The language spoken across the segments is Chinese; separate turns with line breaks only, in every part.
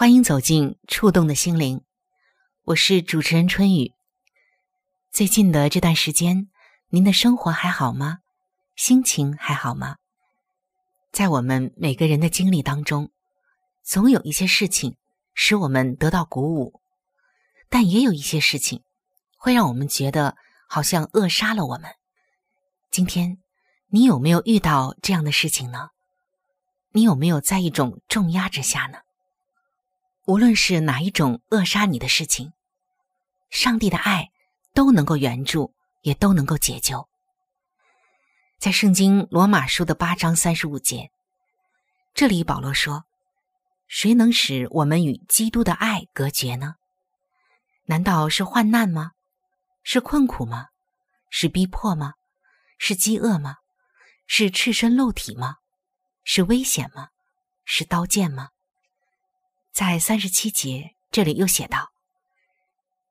欢迎走进触动的心灵。我是主持人春雨。最近的这段时间，您的生活还好吗？心情还好吗？在我们每个人的经历当中，总有一些事情使我们得到鼓舞，但也有一些事情会让我们觉得好像扼杀了我们。今天，你有没有遇到这样的事情呢？你有没有在一种重压之下呢？无论是哪一种扼杀你的事情，上帝的爱都能够援助，也都能够解救。在圣经罗马书的八章三十五节，这里保罗说：“谁能使我们与基督的爱隔绝呢？难道是患难吗？是困苦吗？是逼迫吗？是饥饿吗？是赤身露体吗？”是危险吗？是刀剑吗？在三十七节这里又写道：“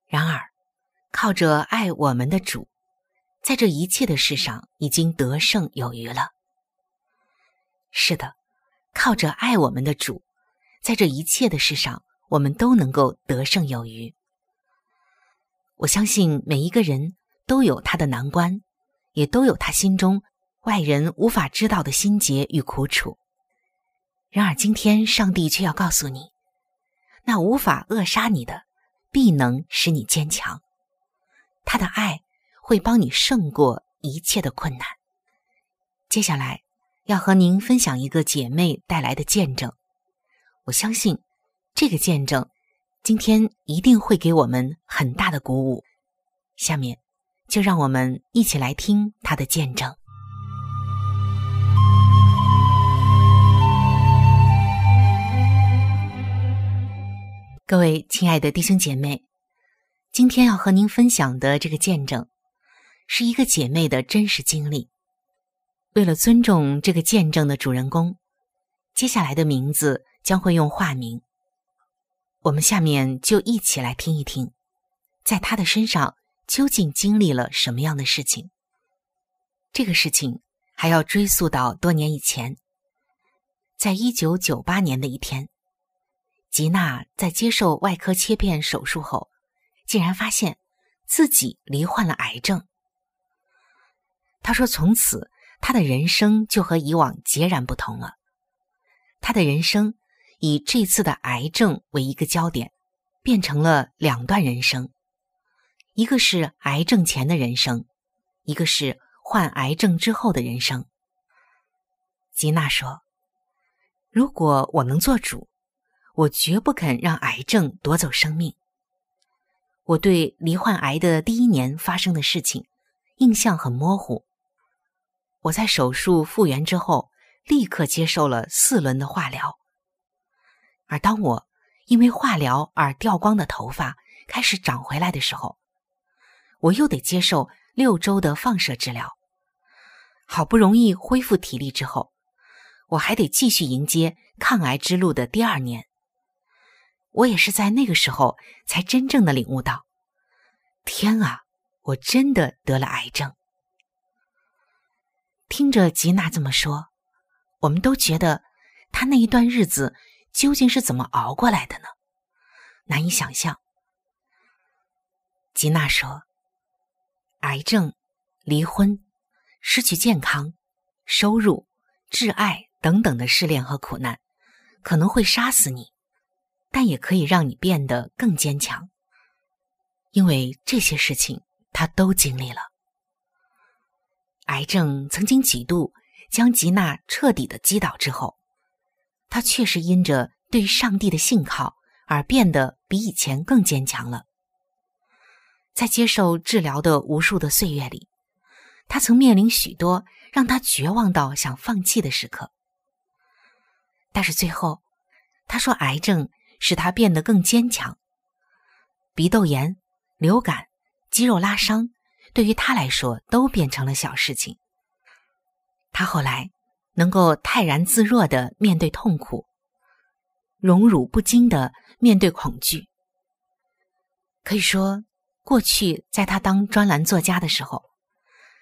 然而，靠着爱我们的主，在这一切的事上已经得胜有余了。”是的，靠着爱我们的主，在这一切的事上，我们都能够得胜有余。我相信每一个人都有他的难关，也都有他心中。外人无法知道的心结与苦楚，然而今天上帝却要告诉你，那无法扼杀你的，必能使你坚强。他的爱会帮你胜过一切的困难。接下来要和您分享一个姐妹带来的见证，我相信这个见证今天一定会给我们很大的鼓舞。下面就让我们一起来听她的见证。各位亲爱的弟兄姐妹，今天要和您分享的这个见证，是一个姐妹的真实经历。为了尊重这个见证的主人公，接下来的名字将会用化名。我们下面就一起来听一听，在她的身上究竟经历了什么样的事情。这个事情还要追溯到多年以前，在一九九八年的一天。吉娜在接受外科切片手术后，竟然发现自己罹患了癌症。她说：“从此，她的人生就和以往截然不同了。她的人生以这次的癌症为一个焦点，变成了两段人生：一个是癌症前的人生，一个是患癌症之后的人生。”吉娜说：“如果我能做主。”我绝不肯让癌症夺走生命。我对罹患癌的第一年发生的事情印象很模糊。我在手术复原之后，立刻接受了四轮的化疗。而当我因为化疗而掉光的头发开始长回来的时候，我又得接受六周的放射治疗。好不容易恢复体力之后，我还得继续迎接抗癌之路的第二年。我也是在那个时候才真正的领悟到，天啊，我真的得了癌症。听着吉娜这么说，我们都觉得她那一段日子究竟是怎么熬过来的呢？难以想象。吉娜说：“癌症、离婚、失去健康、收入、挚爱等等的试炼和苦难，可能会杀死你，但也可以让你变得更坚强。因为这些事情，他都经历了。癌症曾经几度将吉娜彻底的击倒之后，他确实因着对上帝的信靠。”而变得比以前更坚强了。在接受治疗的无数的岁月里，他曾面临许多让他绝望到想放弃的时刻。但是最后，他说，癌症使他变得更坚强。鼻窦炎、流感、肌肉拉伤，对于他来说都变成了小事情。他后来能够泰然自若的面对痛苦。荣辱不惊的面对恐惧，可以说，过去在他当专栏作家的时候，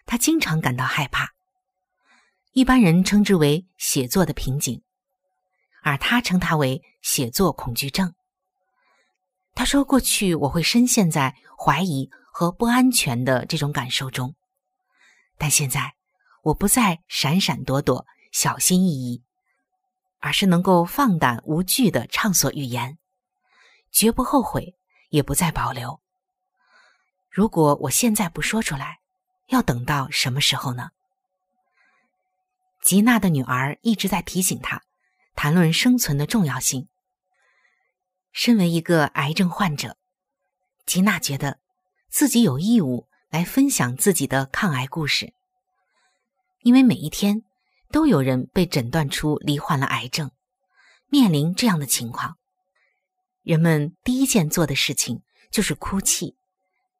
他经常感到害怕。一般人称之为写作的瓶颈，而他称它为写作恐惧症。他说：“过去我会深陷在怀疑和不安全的这种感受中，但现在我不再闪闪躲躲、小心翼翼。”而是能够放胆无惧的畅所欲言，绝不后悔，也不再保留。如果我现在不说出来，要等到什么时候呢？吉娜的女儿一直在提醒他，谈论生存的重要性。身为一个癌症患者，吉娜觉得自己有义务来分享自己的抗癌故事，因为每一天。都有人被诊断出罹患了癌症，面临这样的情况，人们第一件做的事情就是哭泣，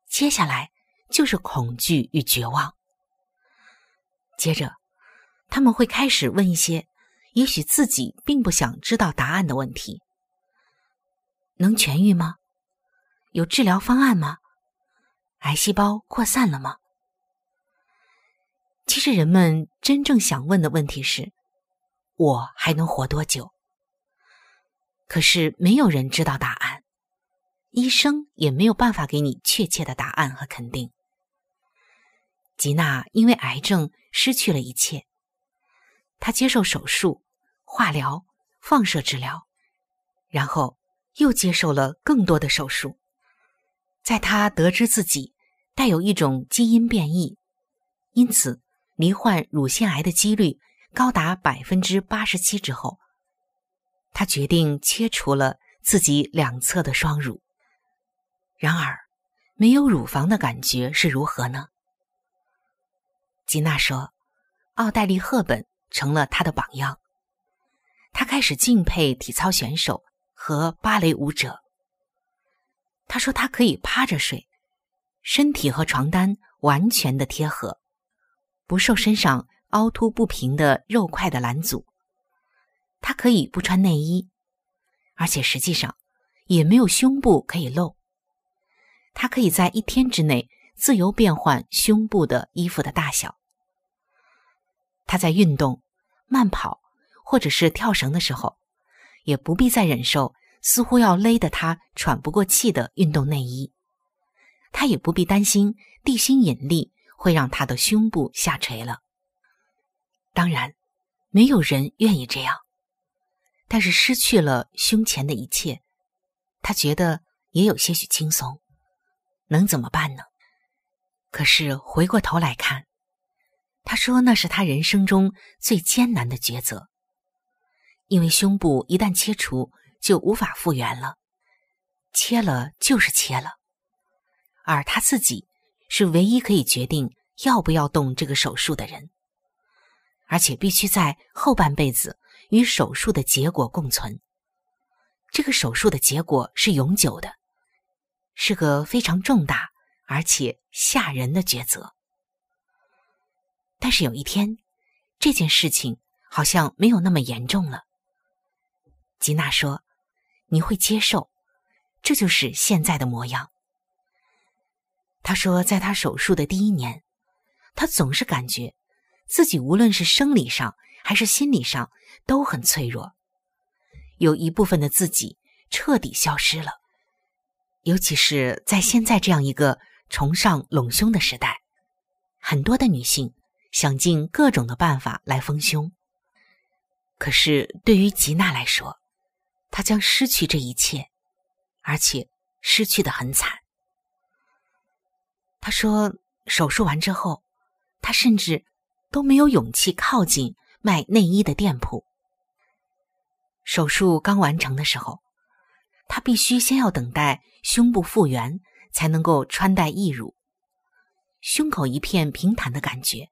接下来就是恐惧与绝望，接着他们会开始问一些也许自己并不想知道答案的问题：能痊愈吗？有治疗方案吗？癌细胞扩散了吗？其实人们真正想问的问题是：我还能活多久？可是没有人知道答案，医生也没有办法给你确切的答案和肯定。吉娜因为癌症失去了一切，她接受手术、化疗、放射治疗，然后又接受了更多的手术。在他得知自己带有一种基因变异，因此。罹患乳腺癌的几率高达百分之八十七之后，他决定切除了自己两侧的双乳。然而，没有乳房的感觉是如何呢？吉娜说：“奥黛丽·赫本成了她的榜样。他开始敬佩体操选手和芭蕾舞者。他说，他可以趴着睡，身体和床单完全的贴合。”不受身上凹凸不平的肉块的拦阻，他可以不穿内衣，而且实际上也没有胸部可以露。他可以在一天之内自由变换胸部的衣服的大小。他在运动、慢跑或者是跳绳的时候，也不必再忍受似乎要勒得她喘不过气的运动内衣。她也不必担心地心引力。会让他的胸部下垂了。当然，没有人愿意这样。但是失去了胸前的一切，他觉得也有些许轻松。能怎么办呢？可是回过头来看，他说那是他人生中最艰难的抉择，因为胸部一旦切除就无法复原了，切了就是切了，而他自己。是唯一可以决定要不要动这个手术的人，而且必须在后半辈子与手术的结果共存。这个手术的结果是永久的，是个非常重大而且吓人的抉择。但是有一天，这件事情好像没有那么严重了。吉娜说：“你会接受，这就是现在的模样。他说，在他手术的第一年，他总是感觉自己无论是生理上还是心理上都很脆弱，有一部分的自己彻底消失了。尤其是在现在这样一个崇尚隆胸的时代，很多的女性想尽各种的办法来丰胸。可是对于吉娜来说，他将失去这一切，而且失去的很惨。他说，手术完之后，他甚至都没有勇气靠近卖内衣的店铺。手术刚完成的时候。他必须先要等待胸部复原，才能够穿戴义乳。胸口一片平坦的感觉，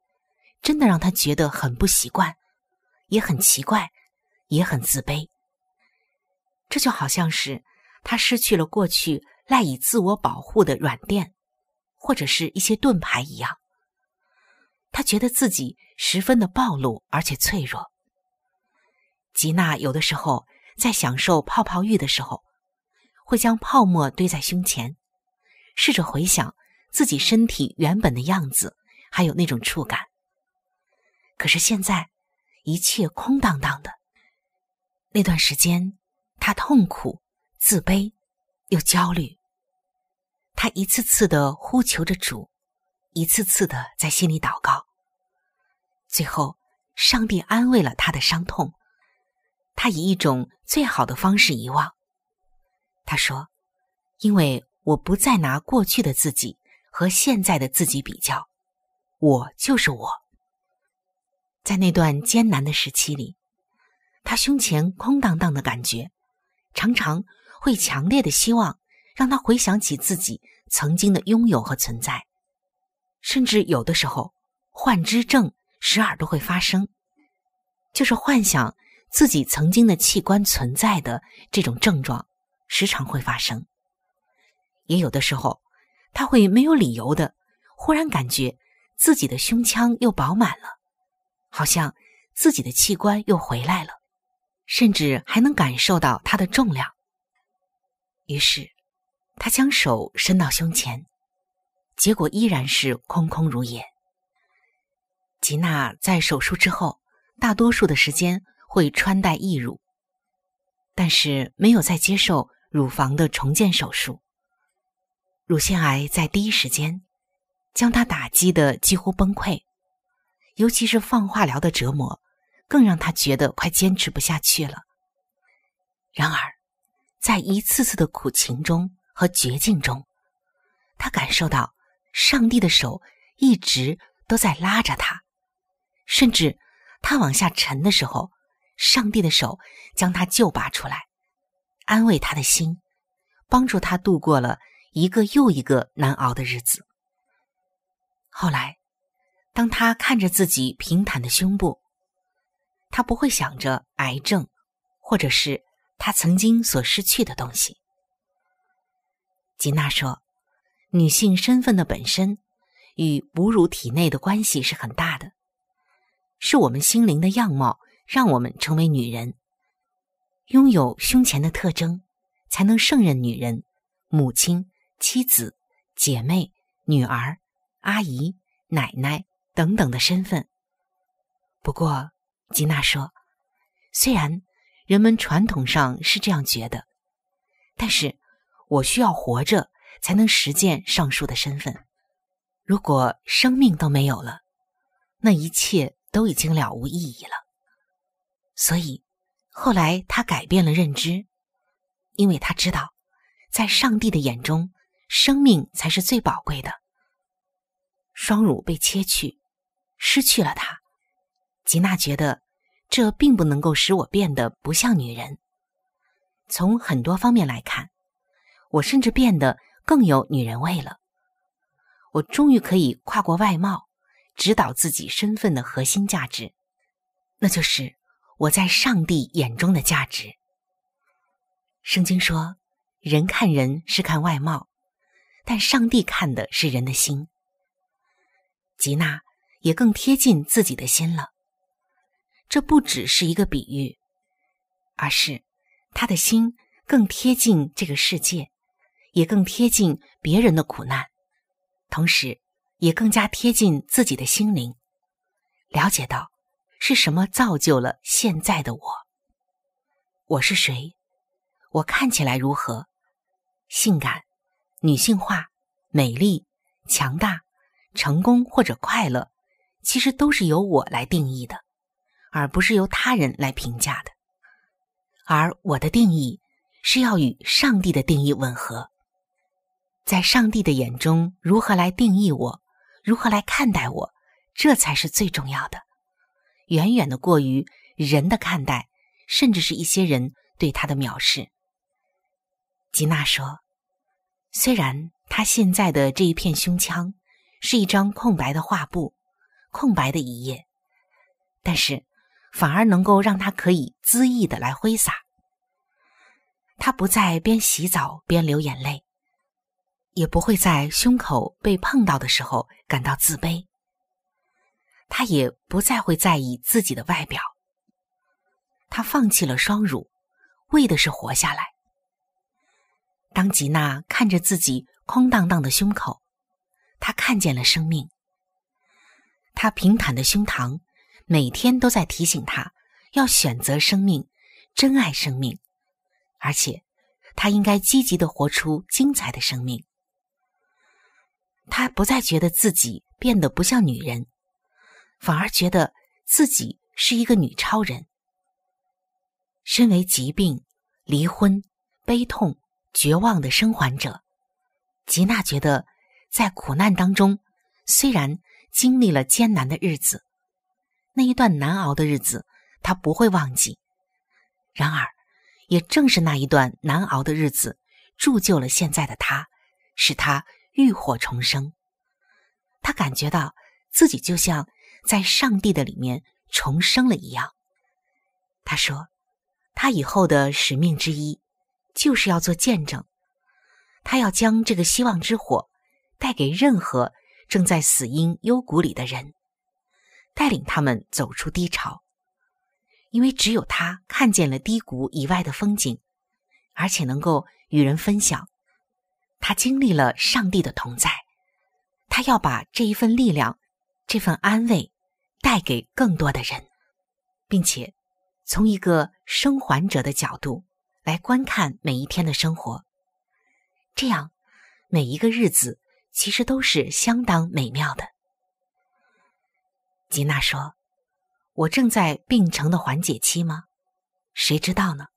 真的让他觉得很不习惯，也很奇怪，也很自卑。这就好像是他失去了过去赖以自我保护的软垫，或者是一些盾牌一样。他觉得自己十分的暴露，而且脆弱。吉娜有的时候在享受泡泡浴的时候。会将泡沫堆在胸前，试着回想自己身体原本的样子，还有那种触感。可是现在，一切空荡荡的。那段时间，他痛苦、自卑又焦虑。他一次次的呼求着主，一次次的在心里祷告。最后，上帝安慰了他的伤痛，他以一种最好的方式遗忘。他说：“因为我不再拿过去的自己和现在的自己比较，我就是我。在那段艰难的时期里，他胸前空荡荡的感觉，常常会强烈的希望让他回想起自己曾经的拥有和存在，甚至有的时候幻肢症时而都会发生，就是幻想自己曾经的器官存在的这种症状。”时常会发生，也有的时候，他会没有理由的忽然感觉自己的胸腔又饱满了，好像自己的器官又回来了，甚至还能感受到它的重量。于是，他将手伸到胸前，结果依然是空空如也。吉娜在手术之后，大多数的时间会穿戴义乳，但是没有再接受。乳房的重建手术，乳腺癌在第一时间将他打击的几乎崩溃，尤其是放化疗的折磨，更让他觉得快坚持不下去了。然而，在一次次的苦情中和绝境中，他感受到上帝的手一直都在拉着他，甚至他往下沉的时候，上帝的手将他救拔出来。安慰他的心，帮助他度过了一个又一个难熬的日子。后来，当他看着自己平坦的胸部，他不会想着癌症，或者是他曾经所失去的东西。吉娜说：“女性身份的本身与哺乳体内的关系是很大的，是我们心灵的样貌让我们成为女人。”拥有胸前的特征，才能胜任女人、母亲、妻子、姐妹、女儿、阿姨、奶奶等等的身份。不过，吉娜说，虽然人们传统上是这样觉得，但是我需要活着才能实践上述的身份。如果生命都没有了，那一切都已经了无意义了。所以。后来，他改变了认知，因为他知道，在上帝的眼中，生命才是最宝贵的。双乳被切去，失去了它，吉娜觉得这并不能够使我变得不像女人。从很多方面来看，我甚至变得更有女人味了。我终于可以跨过外貌，指导自己身份的核心价值，那就是。我在上帝眼中的价值。圣经说：“人看人是看外貌，但上帝看的是人的心。”吉娜也更贴近自己的心了。这不只是一个比喻，而是他的心更贴近这个世界，也更贴近别人的苦难，同时也更加贴近自己的心灵，了解到是什么造就了现在的我。我是谁？我看起来如何？性感、女性化、美丽、强大、成功或者快乐，其实都是由我来定义的，而不是由他人来评价的。而我的定义是要与上帝的定义吻合。在上帝的眼中，如何来定义我，如何来看待我，这才是最重要的，远远的过于人的看待，甚至是一些人对他的藐视。吉娜说：“虽然他现在的这一片胸腔是一张空白的画布，空白的一页，但是反而能够让他可以恣意的来挥洒。他不再边洗澡边流眼泪。”也不会在胸口被碰到的时候感到自卑。他也不再会在意自己的外表。他放弃了双乳，为的是活下来。当吉娜看着自己空荡荡的胸口，她看见了生命。她平坦的胸膛每天都在提醒他要选择生命，珍爱生命，而且他应该积极的活出精彩的生命。他不再觉得自己变得不像女人，反而觉得自己是一个女超人。身为疾病、离婚、悲痛、绝望的生还者，吉娜觉得在苦难当中，虽然经历了艰难的日子，那一段难熬的日子他不会忘记。然而，也正是那一段难熬的日子，铸就了现在的他，使他。浴火重生，他感觉到自己就像在上帝的里面重生了一样。他说：“他以后的使命之一，就是要做见证。他要将这个希望之火带给任何正在死因幽谷里的人，带领他们走出低潮。因为只有他看见了低谷以外的风景，而且能够与人分享。”他经历了上帝的同在，他要把这一份力量、这份安慰带给更多的人，并且从一个生还者的角度来观看每一天的生活，这样每一个日子其实都是相当美妙的。吉娜说：“我正在病程的缓解期吗？谁知道呢？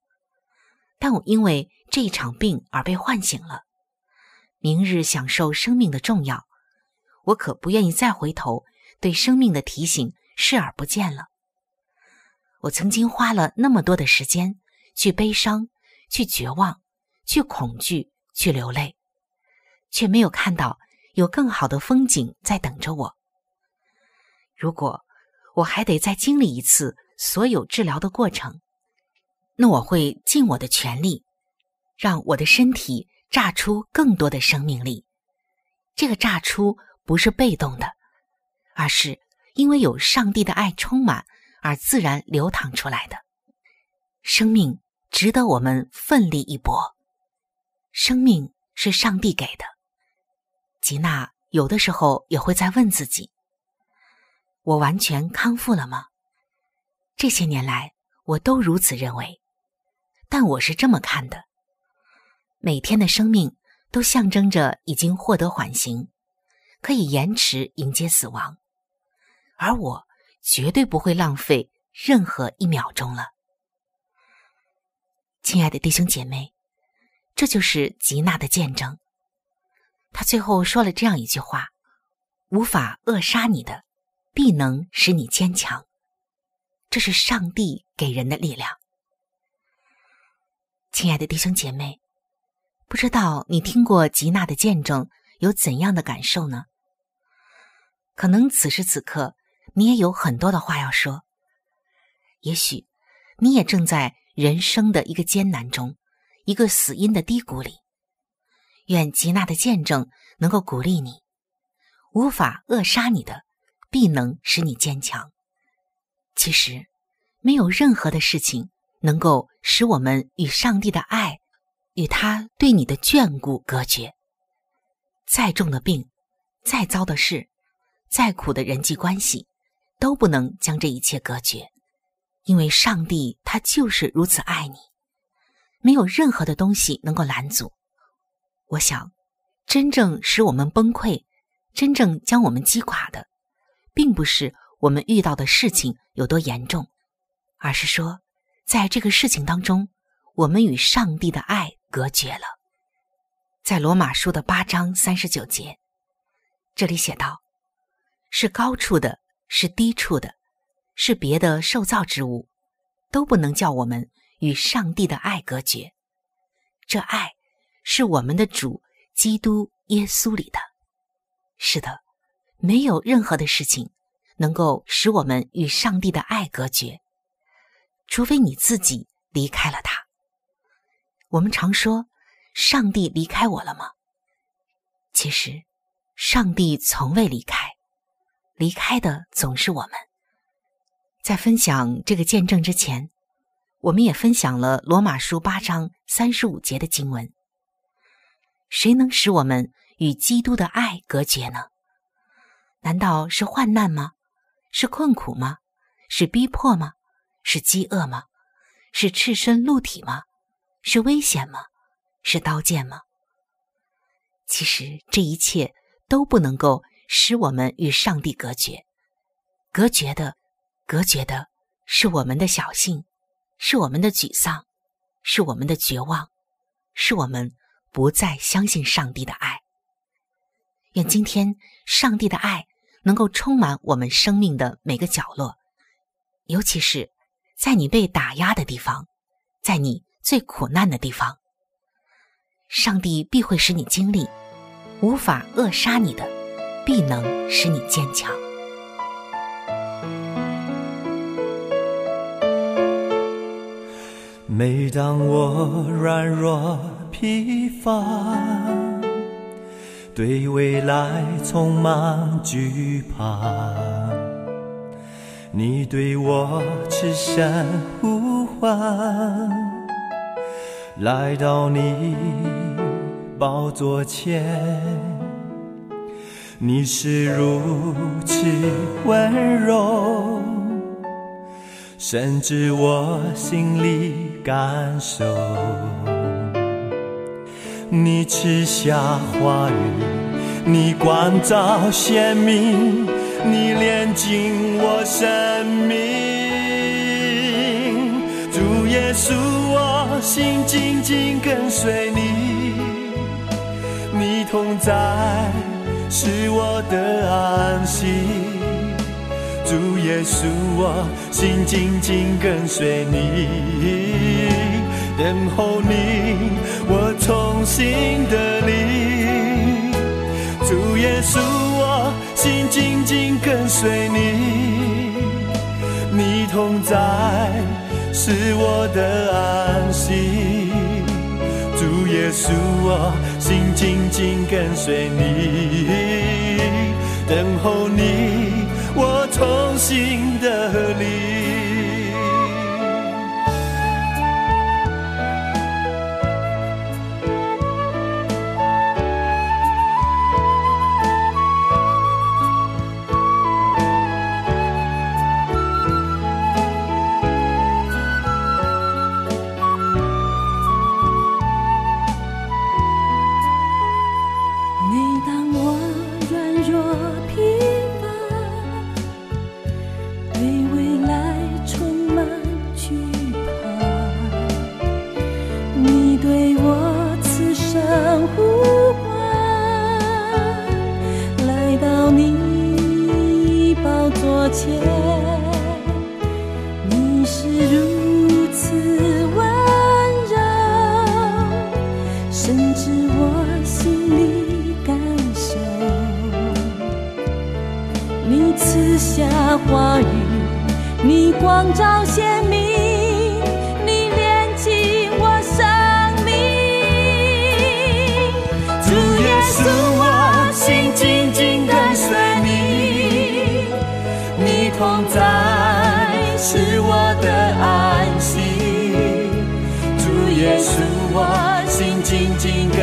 但我因为这一场病而被唤醒了。”明日享受生命的重要，我可不愿意再回头对生命的提醒视而不见了。我曾经花了那么多的时间去悲伤、去绝望、去恐惧、去流泪，却没有看到有更好的风景在等着我。如果我还得再经历一次所有治疗的过程，那我会尽我的全力，让我的身体。榨出更多的生命力，这个榨出不是被动的，而是因为有上帝的爱充满而自然流淌出来的。生命值得我们奋力一搏，生命是上帝给的。吉娜有的时候也会在问自己：我完全康复了吗？这些年来，我都如此认为，但我是这么看的。每天的生命都象征着已经获得缓刑，可以延迟迎接死亡，而我绝对不会浪费任何一秒钟了。亲爱的弟兄姐妹，这就是吉娜的见证。他最后说了这样一句话：“无法扼杀你的，必能使你坚强。”这是上帝给人的力量。亲爱的弟兄姐妹。不知道你听过吉娜的见证有怎样的感受呢？可能此时此刻你也有很多的话要说。也许你也正在人生的一个艰难中，一个死因的低谷里。愿吉娜的见证能够鼓励你，无法扼杀你的，必能使你坚强。其实，没有任何的事情能够使我们与上帝的爱。与他对你的眷顾隔绝。再重的病，再糟的事，再苦的人际关系，都不能将这一切隔绝，因为上帝他就是如此爱你，没有任何的东西能够拦阻。我想，真正使我们崩溃，真正将我们击垮的，并不是我们遇到的事情有多严重，而是说，在这个事情当中，我们与上帝的爱隔绝了。在罗马书的八章三十九节，这里写道：“是高处的，是低处的，是别的受造之物，都不能叫我们与上帝的爱隔绝。这爱是我们的主基督耶稣里的。是的，没有任何的事情能够使我们与上帝的爱隔绝，除非你自己离开了他。我们常说。”上帝离开我了吗？其实，上帝从未离开，离开的总是我们。在分享这个见证之前，我们也分享了罗马书八章三十五节的经文。谁能使我们与基督的爱隔绝呢？难道是患难吗？是困苦吗？是逼迫吗？是饥饿吗？是赤身露体吗？是危险吗？是刀剑吗？其实这一切都不能够使我们与上帝隔绝。隔绝的，隔绝的是我们的小性，是我们的沮丧，是我们的绝望，是我们不再相信上帝的爱。愿今天上帝的爱能够充满我们生命的每个角落，尤其是在你被打压的地方，在你最苦难的地方。上帝必会使你经历无法扼杀你的，必能使你坚强。
每当我软弱疲乏，对未来充满惧怕，你对我痴声呼唤。来到你宝座前，你是如此温柔，深知我心里感受。你赐下话语，你光照鲜明，你炼尽我生命。主耶稣。我心紧紧跟随你，你同在是我的安息。主耶稣，我心紧紧跟随你，等候你，我重新的你。主耶稣，我心紧紧跟随你，你同在。是我的安息，主耶稣，我心紧紧跟随你，等候你，我重新的立。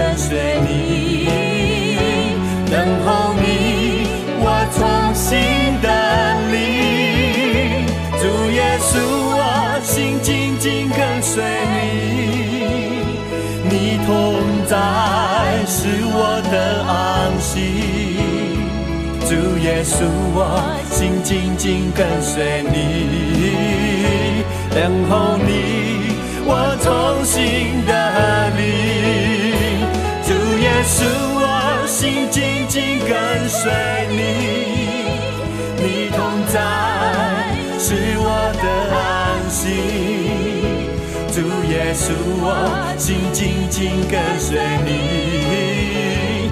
跟随你，等候你，我重新的你。主耶稣，我心紧紧跟随你，你同在是我的安息。主耶稣，我心紧紧跟随你，等候你，紧跟随你，你同在是我的安息。主耶稣，我心紧紧跟随你，